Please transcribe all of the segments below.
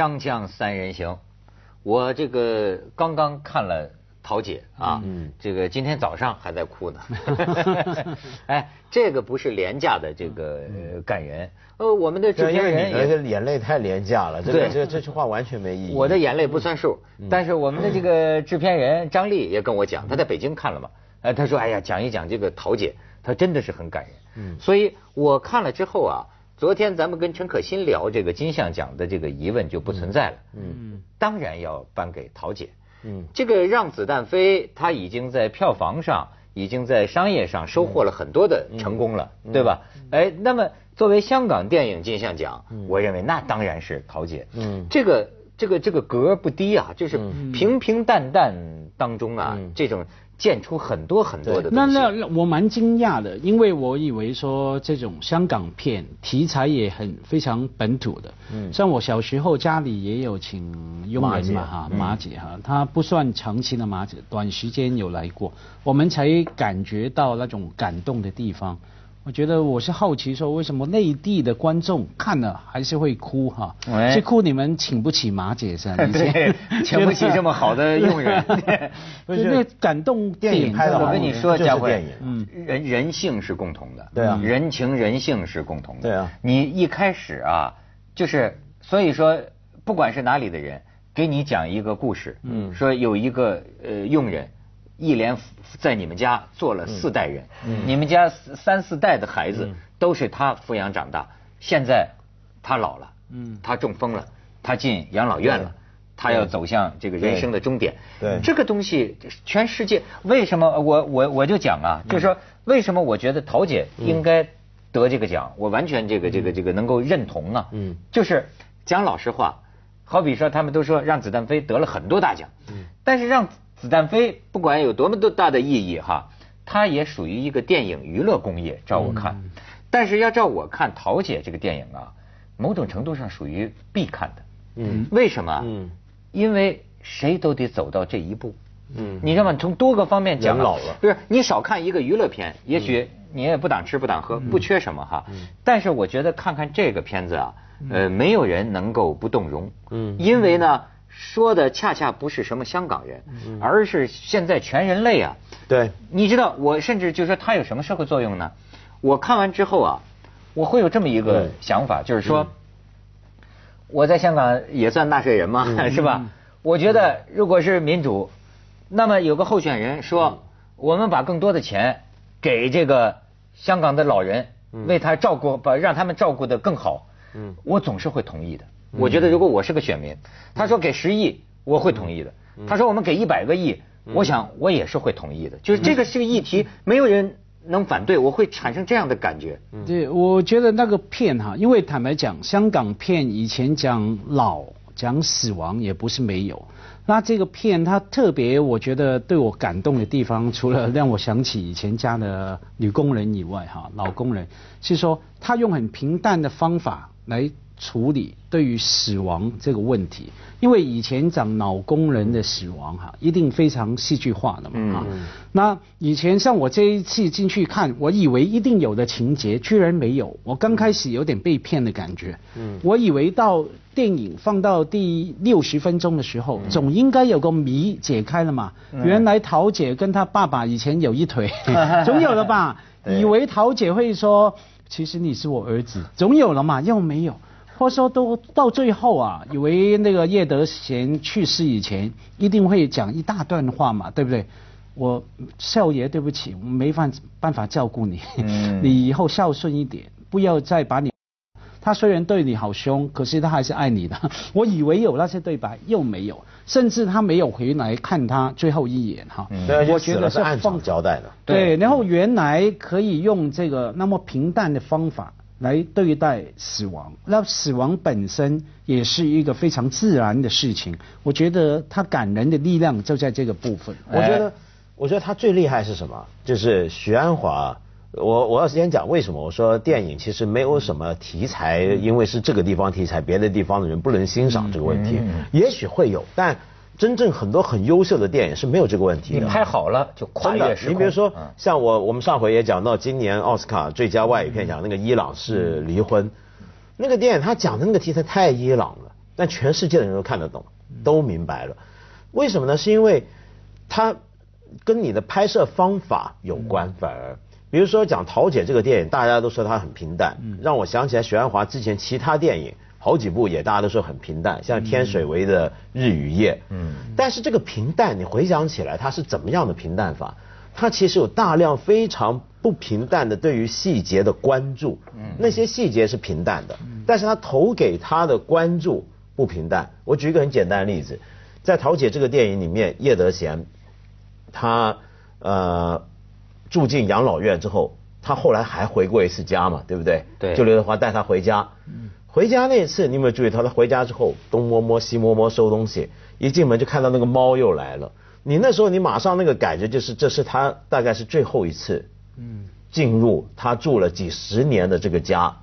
锵锵三人行，我这个刚刚看了桃姐啊，这个今天早上还在哭呢。哎，这个不是廉价的这个呃感人，呃，我们的制片人也为你的眼泪太廉价了，这个对这这句话完全没意义。我的眼泪不算数，但是我们的这个制片人张丽也跟我讲，他在北京看了嘛，呃，他说，哎呀，讲一讲这个桃姐，她真的是很感人。嗯，所以我看了之后啊，昨天咱们跟陈可辛聊这个金像奖的这个疑问就不存在了。嗯，当然要颁给桃姐。嗯，这个让子弹飞，它已经在票房上，已经在商业上收获了很多的成功了，对吧？哎，那么作为香港电影金像奖，我认为那当然是桃姐。嗯，这个这个这个格儿不低啊，就是平平淡淡当中啊，这种见出很多很多的那东西。那我蛮惊讶的，因为我以为说这种香港片题材也很非常本土的，嗯，像我小时候家里也有请佣人嘛哈，马姐哈，她不算长期的马姐，短时间有来过，我们才感觉到那种感动的地方。我觉得我是好奇说，为什么内地的观众看了还是会哭哈？哎是哭你们请不起马姐是吧？对，请不起这么好的佣人。不是。那感动电影拍的好。我跟你说，就是佳慧，嗯，人人性是共同的，对啊。人情人性是共同的，对啊。你一开始啊，就是所以说，不管是哪里的人，给你讲一个故事，嗯，说有一个呃佣人。一连在你们家做了四代人，你们家三四代的孩子都是他抚养长大。现在他老了，他中风了，他进养老院了，他要走向这个人生的终点。对。这个东西，全世界为什么我我我就讲啊，就是说为什么我觉得陶姐应该得这个奖，我完全这个这个这个能够认同啊。嗯，就是讲老实话，好比说他们都说让子弹飞得了很多大奖，嗯，但是让子弹飞不管有多么多大的意义哈，它也属于一个电影娱乐工业，照我看。但是要照我看，桃姐这个电影啊，某种程度上属于必看的。嗯，为什么？嗯，因为谁都得走到这一步。嗯，你知道吗？从多个方面讲老了不是你少看一个娱乐片，也许你也不挡吃不挡喝，不缺什么哈。但是我觉得看看这个片子啊，呃，没有人能够不动容。嗯，因为呢，说的恰恰不是什么香港人，而是现在全人类啊。对，你知道，我甚至就说它有什么社会作用呢？我看完之后啊，我会有这么一个想法，就是说，我在香港也算纳税人嘛，是吧？我觉得如果是民主，那么有个候选人说，我们把更多的钱给这个香港的老人，为他照顾，把让他们照顾的更好，嗯我总是会同意的。我觉得如果我是个选民，他说给十亿，我会同意的。他说我们给一百个亿，我想我也是会同意的。就是这个是个议题，没有人能反对，我会产生这样的感觉。对，我觉得那个片哈，因为坦白讲，香港片以前讲老、讲死亡也不是没有。那这个片它特别，我觉得对我感动的地方，除了让我想起以前家的女工人以外，哈，老工人是说他用很平淡的方法来处理对于死亡这个问题。因为以前讲脑工人的死亡哈，一定非常戏剧化的嘛哈。那以前像我这一次进去看，我以为一定有的情节，居然没有。我刚开始有点被骗的感觉。嗯。我以为到电影放到第六十分钟的时候，总应该有个谜解开了嘛。原来桃姐跟她爸爸以前有一腿，总有了吧？以为桃姐会说，其实你是我儿子，总有了嘛？又没有。或者说都到最后啊，以为那个叶德娴去世以前一定会讲一大段话嘛，对不对？我少爷，对不起，我没办办法照顾你，你以后孝顺一点，不要再把你。他虽然对你好凶，可是他还是爱你的。我以为有那些对白，又没有，甚至他没有回来看他最后一眼哈。嗯，我觉得是暗中交代的。对，然后原来可以用这个那么平淡的方法。来对待死亡，那死亡本身也是一个非常自然的事情。我觉得他感人的力量就在这个部分。我觉得，我觉得他最厉害是什么？就是许鞍华。我我要先讲为什么？我说电影其实没有什么题材，因为是这个地方题材，别的地方的人不能欣赏这个问题。也许会有，但真正很多很优秀的电影是没有这个问题的。你拍好了就跨越时空。你比如说，像我我们上回也讲到，今年奥斯卡最佳外语片奖那个伊朗是离婚，那个电影他讲的那个题材太伊朗了。但全世界的人都看得懂，都明白了。为什么呢？是因为它跟你的拍摄方法有关，反而。比如说讲《桃姐》这个电影，大家都说它很平淡，让我想起来许鞍华之前其他电影好几部也大家都说很平淡，像天水围的《日与夜》。嗯，但是这个平淡，你回想起来它是怎么样的平淡法？它其实有大量非常不平淡的对于细节的关注。嗯，那些细节是平淡的，但是他投给他的关注不平淡。我举一个很简单的例子，在《桃姐》这个电影里面，叶德娴他呃。住进养老院之后，他后来还回过一次家嘛，对不对？对。就刘德华带他回家。嗯。回家那次，你有没有注意到他回家之后东摸摸西摸摸收东西，一进门就看到那个猫又来了。你那时候你马上那个感觉就是这是他大概是最后一次，嗯，进入他住了几十年的这个家，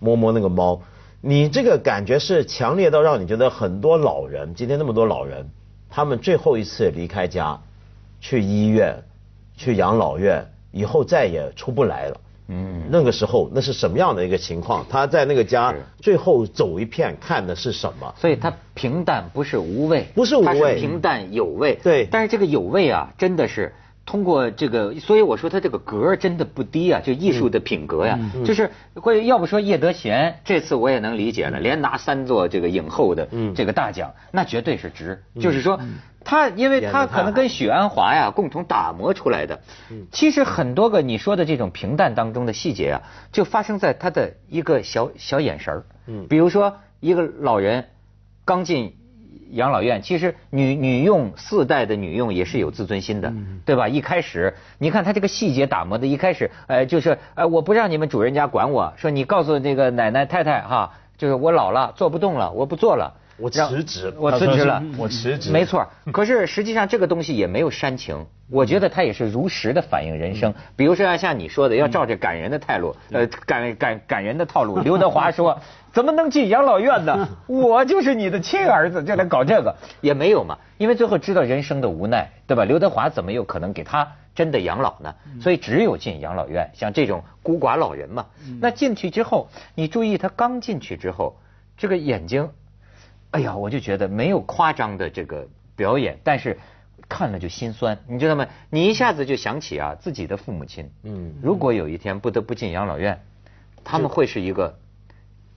摸摸那个猫，你这个感觉是强烈到让你觉得很多老人今天那么多老人，他们最后一次离开家，去医院，去养老院。以后再也出不来了。嗯，那个时候那是什么样的一个情况？他在那个家最后走一片，看的是什么？所以他平淡不是无味，不是无味，平淡有味。对，但是这个有味啊，真的是通过这个，所以我说他这个格真的不低啊，就艺术的品格呀，就是会要不说叶德娴这次我也能理解了，连拿三座这个影后的这个大奖，那绝对是值。就是说。他因为他可能跟许鞍华呀共同打磨出来的，其实很多个你说的这种平淡当中的细节啊，就发生在他的一个小小眼神儿。嗯，比如说一个老人刚进养老院，其实女女佣四代的女佣也是有自尊心的，对吧？一开始你看他这个细节打磨的，一开始呃就是呃我不让你们主人家管我，说你告诉这个奶奶太太哈，就是我老了做不动了，我不做了。我辞职，我辞职了，我辞职。没错，可是实际上这个东西也没有煽情，我觉得它也是如实的反映人生。比如说要像你说的，要照着感人的态度，呃，感感感人的套路。刘德华说：“怎么能进养老院呢？我就是你的亲儿子，就来搞这个也没有嘛。因为最后知道人生的无奈，对吧？刘德华怎么有可能给他真的养老呢？所以只有进养老院，像这种孤寡老人嘛。那进去之后，你注意他刚进去之后，这个眼睛。哎呀，我就觉得没有夸张的这个表演，但是看了就心酸，你知道吗？你一下子就想起啊自己的父母亲，嗯，如果有一天不得不进养老院，他们会是一个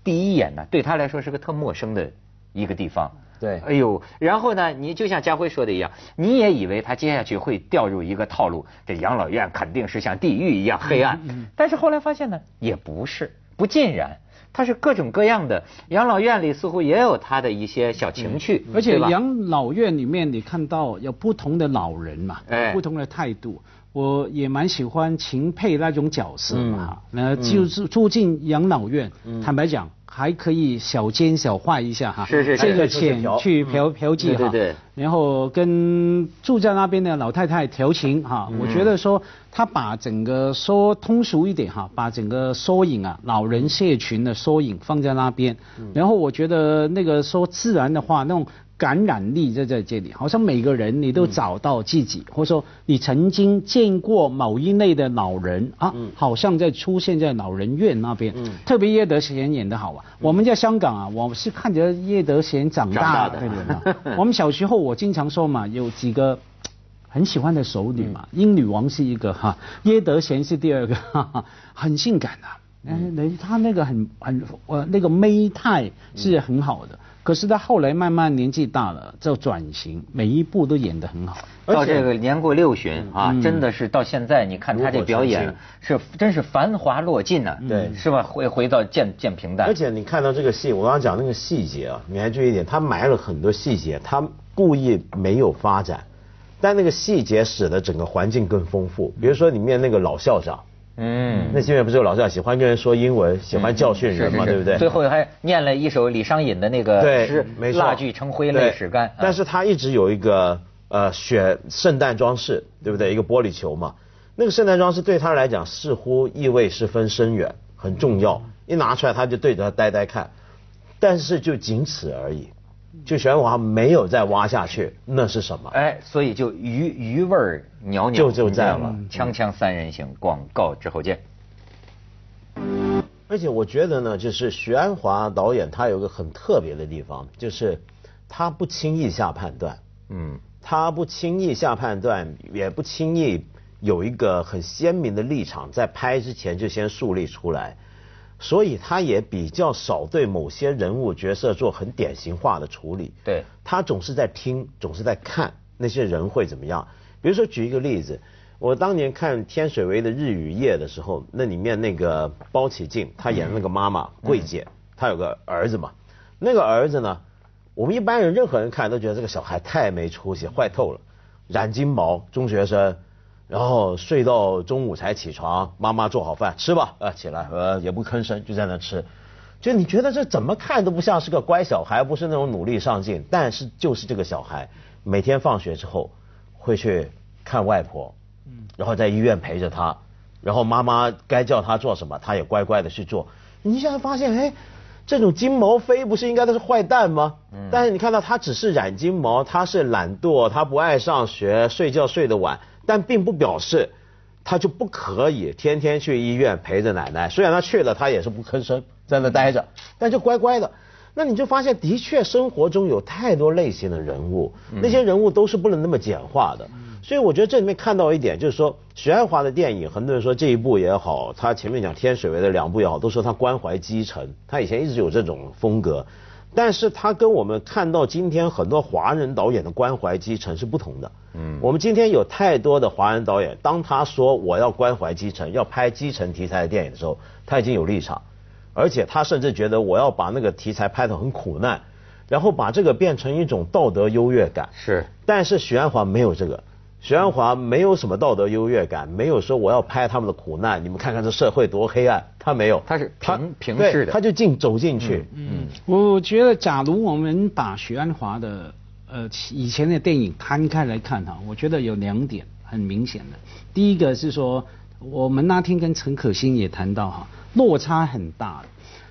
第一眼呢，对他来说是个特陌生的一个地方。对，哎呦，然后呢，你就像家辉说的一样，你也以为他接下去会掉入一个套路，这养老院肯定是像地狱一样黑暗，但是后来发现呢，也不是，不尽然。它是各种各样的养老院里似乎也有他的一些小情趣，而且养老院里面你看到有不同的老人嘛，不同的态度，我也蛮喜欢秦沛那种角色嘛，那就是住进养老院，坦白讲。还可以小奸小坏一下哈，是是这个钱去嫖嫖妓哈，对对，然后跟住在那边的老太太调情哈，我觉得说他把整个说通俗一点哈，把整个缩影啊，老人社群的缩影放在那边，然后我觉得那个说自然的话那种。感染力就在这里，好像每个人你都找到自己，或者说你曾经见过某一类的老人啊，好像在出现在老人院那边。特别叶德娴演的好啊，我们在香港啊，我是看着叶德娴长大的。我们小时候我经常说嘛，有几个很喜欢的熟女嘛，英女王是一个哈，叶德娴是第二个，哈 哈很性感的。嗯，他那个很很呃那个媚态是很好的。可是他后来慢慢年纪大了，就转型，每一部都演得很好。到这个年过六旬啊，真的是到现在，你看他这表演是真是繁华落尽呐，对，是吧？回回到渐渐平淡。而且你看到这个戏，我刚刚讲那个细节啊，你还注意一点，他埋了很多细节，他故意没有发展，但那个细节使得整个环境更丰富。比如说里面那个老校长。嗯，那里面不是有老校喜欢跟人说英文，喜欢教训人嘛，对不对？最后还念了一首李商隐的那个诗：“蜡炬成灰泪始干。”但是他一直有一个呃选圣诞装饰，对不对？一个玻璃球嘛，那个圣诞装饰对他来讲似乎意味十分深远，很重要。一拿出来他就对着他呆呆看，但是就仅此而已。就玄华没有再挖下去，那是什么？哎，所以就余余味儿袅袅就就在了。锵锵三人行，广告之后见。而且我觉得呢，就是许鞍华导演他有个很特别的地方，就是他不轻易下判断，嗯，他不轻易下判断，也不轻易有一个很鲜明的立场，在拍之前就先树立出来，所以他也比较少对某些人物角色做很典型化的处理。对，他总是在听，总是在看那些人会怎么样。比如说举一个例子。我当年看天水围的日与夜的时候，那里面那个包起静，她演的那个妈妈桂姐，她有个儿子嘛。那个儿子呢，我们一般人任何人看都觉得这个小孩太没出息，坏透了。染金毛，中学生，然后睡到中午才起床，妈妈做好饭吃吧，啊起来呃也不吭声就在那吃，就你觉得这怎么看都不像是个乖小孩，不是那种努力上进，但是就是这个小孩每天放学之后会去看外婆。嗯然后在医院陪着她，然后妈妈该叫他做什么，他也乖乖的去做。你现在发现，哎，这种金毛飞不是应该都是坏蛋吗？嗯。但是你看到他只是染金毛，他是懒惰，他不爱上学，睡觉睡得晚，但并不表示他就不可以天天去医院陪着奶奶。虽然他去了，他也是不吭声，在那待着，但就乖乖的。那你就发现，的确生活中有太多类型的人物，那些人物都是不能那么简化的。所以我觉得这里面看到一点，就是说许鞍华的电影，很多人说这一部也好，他前面讲天水围的两部也好，都说他关怀基层，他以前一直有这种风格，但是他跟我们看到今天很多华人导演的关怀基层是不同的。嗯，我们今天有太多的华人导演，当他说我要关怀基层，要拍基层题材的电影的时候，他已经有立场，而且他甚至觉得我要把那个题材拍得很苦难，然后把这个变成一种道德优越感。是，但是许鞍华没有这个。许鞍华没有什么道德优越感，没有说我要拍他们的苦难，你们看看这社会多黑暗，他没有，他是平平视的，他就进走进去。嗯，我觉得假如我们把许鞍华的呃以前的电影摊开来看哈，我觉得有两点很明显的，第一个是说我们那天跟陈可辛也谈到哈，落差很大。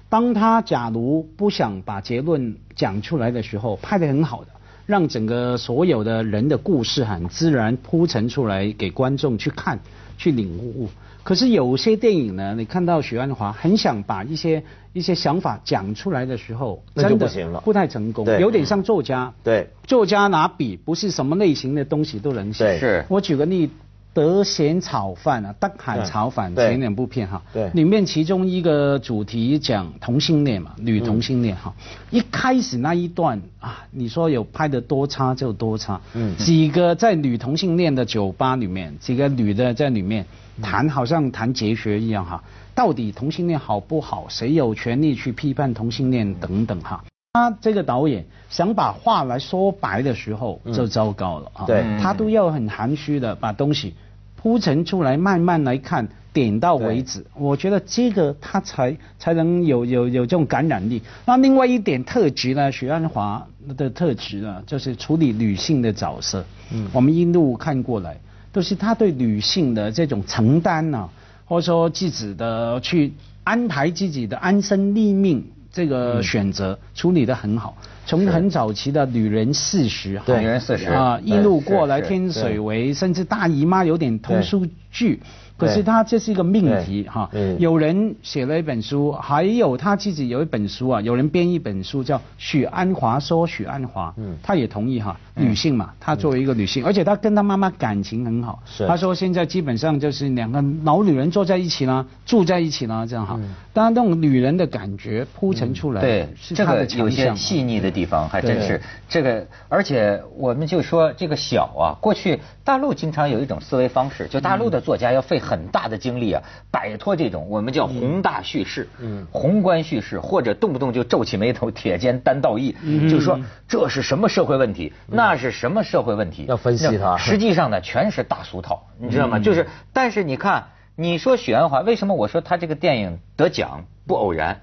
当他假如不想把结论讲出来的时候，拍的很好的。让整个所有的人的故事很自然铺陈出来给观众去看、去领悟。可是有些电影呢，你看到许鞍华很想把一些一些想法讲出来的时候，真的不太成功，有点像作家。对，作家拿笔，不是什么类型的东西都能写。是，我举个例。德贤炒饭啊，德海炒饭前两部片哈，里面其中一个主题讲同性恋嘛，女同性恋哈，一开始那一段啊，你说有拍的多差就多差，嗯，几个在女同性恋的酒吧里面，几个女的在里面谈，好像谈哲学一样哈，到底同性恋好不好？谁有权利去批判同性恋等等哈？他这个导演想把话来说白的时候就糟糕了啊，对，他都要很含蓄的把东西。铺陈出来，慢慢来看，点到为止。我觉得这个他才才能有有有这种感染力。那另外一点特质呢？许鞍华的特质呢，就是处理女性的角色。嗯，我们一路看过来，都是他对女性的这种承担呢，或者说自己的去安排自己的安身立命这个选择处理得很好。从很早期的女人四十，女人四十啊，一路过来天水围，甚至大姨妈有点通俗剧。可是他这是一个命题哈，有人写了一本书，还有他自己有一本书啊，有人编一本书叫许鞍华说许鞍华，嗯，他也同意哈，女性嘛，她作为一个女性，而且她跟她妈妈感情很好，是，他说现在基本上就是两个老女人坐在一起了，住在一起了这样哈，当然那种女人的感觉铺陈出来，对，这个有些细腻的地方还真是。这个，而且我们就说这个小啊，过去大陆经常有一种思维方式，就大陆的作家要费。很大的精力啊，摆脱这种我们叫宏大叙事，嗯，宏观叙事，或者动不动就皱起眉头，铁肩担道义，就是说这是什么社会问题，那是什么社会问题，要分析它。实际上呢，全是大俗套，你知道吗？就是，但是你看，你说许鞍华，为什么我说他这个电影得奖不偶然？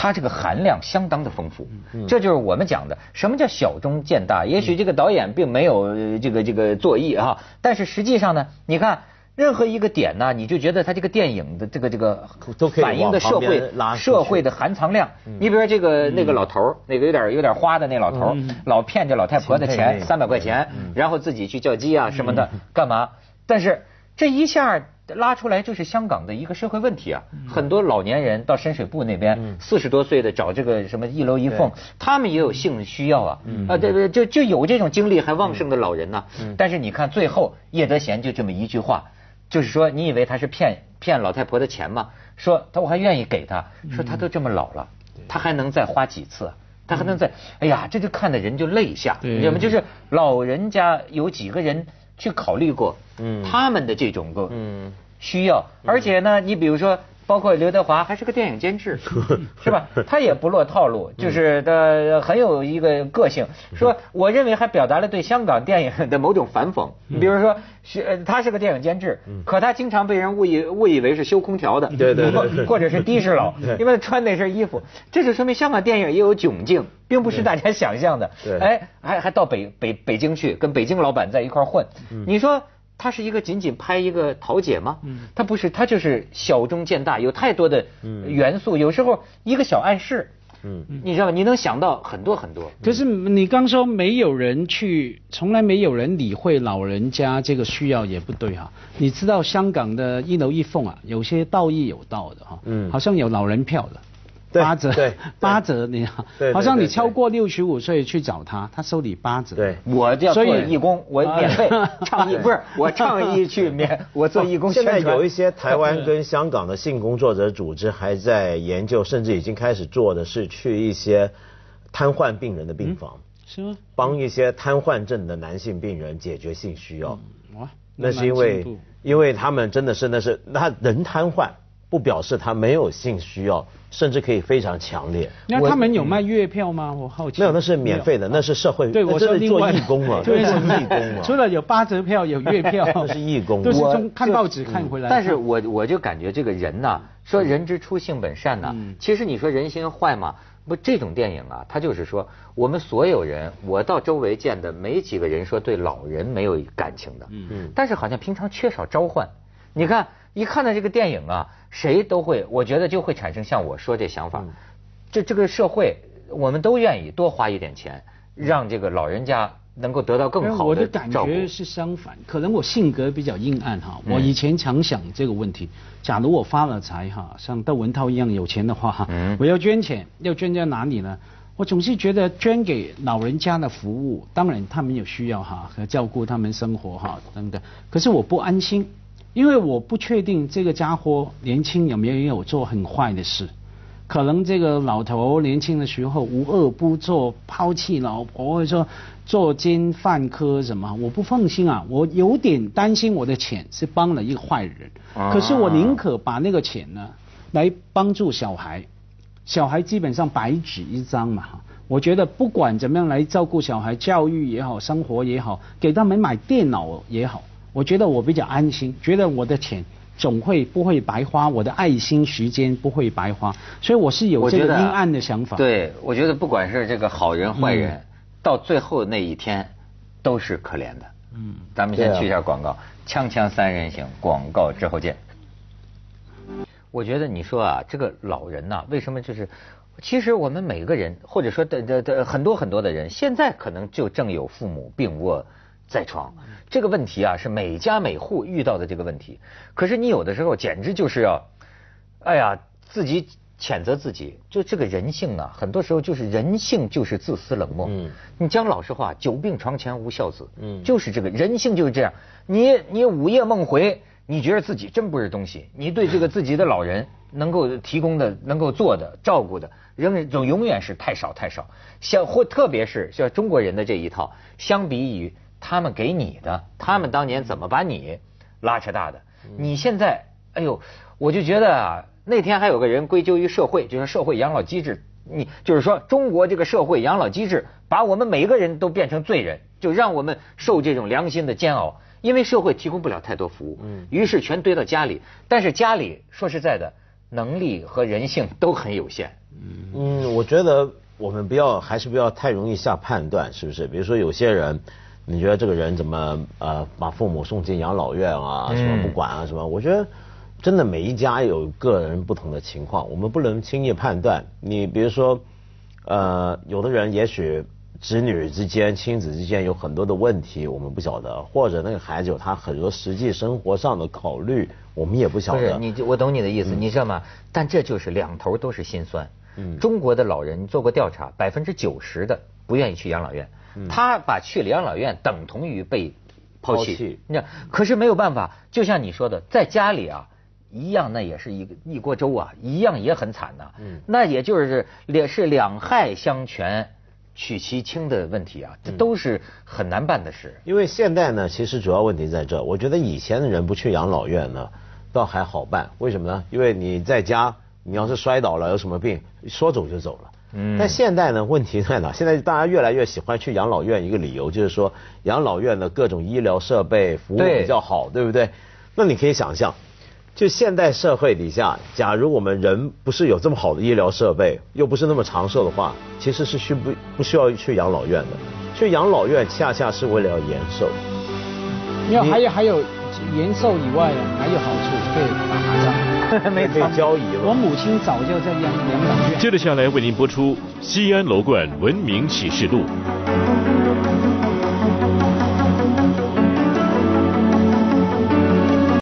他这个含量相当的丰富，这就是我们讲的什么叫小中见大。也许这个导演并没有这个这个作意啊，但是实际上呢，你看。任何一个点呢，你就觉得他这个电影的这个这个反映的社会社会的含藏量。你比如说这个那个老头儿，那个有点有点花的那老头儿，老骗这老太婆的钱三百块钱，然后自己去叫鸡啊什么的，干嘛？但是这一下拉出来就是香港的一个社会问题啊。很多老年人到深水埗那边，四十多岁的找这个什么一楼一凤，他们也有性需要啊。啊，对对，就就有这种精力还旺盛的老人呢。但是你看最后叶德娴就这么一句话，就是说你以为他是骗骗老太婆的钱吗？说他我还愿意给他，说他都这么老了，他还能再花几次？他还能再，哎呀，这就看的人就泪下，你知道吗？就是老人家有几个人。去考虑过，嗯，他们的这种个嗯需要，而且呢，你比如说。包括刘德华还是个电影监制，是吧？他也不落套路，就是的很有一个个性。说我认为还表达了对香港电影的某种反讽。你比如说，是他是个电影监制，可他经常被人误以误以为是修空调的，对对对，或者是的士佬，因为穿那身衣服，这就说明香港电影也有窘境，并不是大家想象的。哎，还还到北北北京去跟北京老板在一块混，你说。他是一个仅仅拍一个桃姐吗？嗯，他不是，他就是小中见大，有太多的元素，有时候一个小暗示，嗯，你知道吗？你能想到很多很多。可是你刚说没有人去，从来没有人理会老人家这个需要也不对哈。你知道香港的一楼一凤啊，有些道义有道的哈，嗯，好像有老人票的。八折，对，八折，你好，好像你超过六十五岁去找他，他收你八折。对，我叫做义工，我免费 倡议，不是我倡议去免，我做义工。现在有一些台湾跟香港的性工作者组织还在研究，甚至已经开始做的是去一些瘫痪病人的病房，是吗？帮一些瘫痪症的男性病人解决性需要。哇，那是因为，因为他们真的是那是那人瘫痪。不表示他没有性需要，甚至可以非常强烈。那他们有卖月票吗？我好奇。没有，那是免费的，那是社会。对，我是做义工嘛，对，是义工嘛。除了有八折票，有月票。那是义工。都是从看报纸看回来。但是我我就感觉这个人呐，说人之初性本善呐，其实你说人心坏嘛？不，这种电影啊，他就是说，我们所有人，我到周围见的没几个人说对老人没有感情的。嗯嗯。但是好像平常缺少召唤。你看，一看到这个电影啊。谁都会，我觉得就会产生像我说这想法，这这个社会，我们都愿意多花一点钱，让这个老人家能够得到更好的我的感觉是相反，可能我性格比较阴暗哈。我以前常想这个问题，假如我发了财哈，像窦文涛一样有钱的话哈，我要捐钱，要捐在哪里呢？我总是觉得捐给老人家的服务，当然他们有需要哈，和照顾他们生活哈等等，可是我不安心。因为我不确定这个家伙年轻有没有做很坏的事，可能这个老头年轻的时候无恶不作，抛弃老婆或者说作奸犯科什么，我不放心啊，我有点担心我的钱是帮了一个坏人，可是我宁可把那个钱呢来帮助小孩，小孩基本上白纸一张嘛，我觉得不管怎么样来照顾小孩，教育也好，生活也好，给他们买电脑也好。我觉得我比较安心，觉得我的钱总会不会白花，我的爱心时间不会白花，所以我是有这个阴暗的想法。对，我觉得不管是这个好人坏人，到最后那一天都是可怜的。嗯，咱们先去一下广告，锵锵三人行，广告之后见。我觉得你说啊，这个老人呐，为什么就是，其实我们每个人，或者说的的的很多很多的人，现在可能就正有父母病卧。在床这个问题啊，是每家每户遇到的这个问题。可是你有的时候简直就是要，哎呀，自己谴责自己。就这个人性啊，很多时候就是人性就是自私冷漠。嗯，你讲老实话，久病床前无孝子。嗯，就是这个人性就是这样。你你午夜梦回，你觉得自己真不是东西。你对这个自己的老人 能够提供的、能够做的、照顾的，仍然总永远是太少太少。像或特别是像中国人的这一套，相比于。他们给你的，他们当年怎么把你拉扯大的？你现在，哎呦，我就觉得啊，那天还有个人归咎于社会，就是社会养老机制。你就是说，中国这个社会养老机制把我们每个人都变成罪人，就让我们受这种良心的煎熬。因为社会提供不了太多服务，于是全堆到家里。但是家里说实在的，能力和人性都很有限。嗯，我觉得我们不要，还是不要太容易下判断，是不是？比如说有些人。你觉得这个人怎么呃把父母送进养老院啊？什么不管啊？什么？我觉得真的每一家有个人不同的情况，我们不能轻易判断。你比如说，呃，有的人也许子女之间、亲子之间有很多的问题，我们不晓得，或者那个孩子有他很多实际生活上的考虑，我们也不晓得。不是你，我懂你的意思，你知道吗？但这就是两头都是心酸。嗯，中国的老人做过调查，百分之九十的不愿意去养老院，他把去了养老院等同于被抛弃。那可是没有办法，就像你说的，在家里啊，一样那也是一个一锅粥啊，一样也很惨呐。嗯，那也就是也是两害相权。取其轻的问题啊，这都是很难办的事。因为现在呢，其实主要问题在这。我觉得以前的人不去养老院呢，倒还好办。为什么呢？因为你在家，你要是摔倒了，有什么病，说走就走了。嗯。但现在呢，问题在哪？现在大家越来越喜欢去养老院，一个理由就是说，养老院的各种医疗设备服务比较好，对不对？那你可以想象。就现代社会底下，假如我们人不是有这么好的医疗设备，又不是那么长寿的话，其实是需不不需要去养老院的。去养老院恰恰是为了要延寿。没有，还有还有延寿以外，还有好处，可以打麻将，没可以交易。我母亲早就在养养老院。接着下来为您播出《西安楼冠文明启示录》。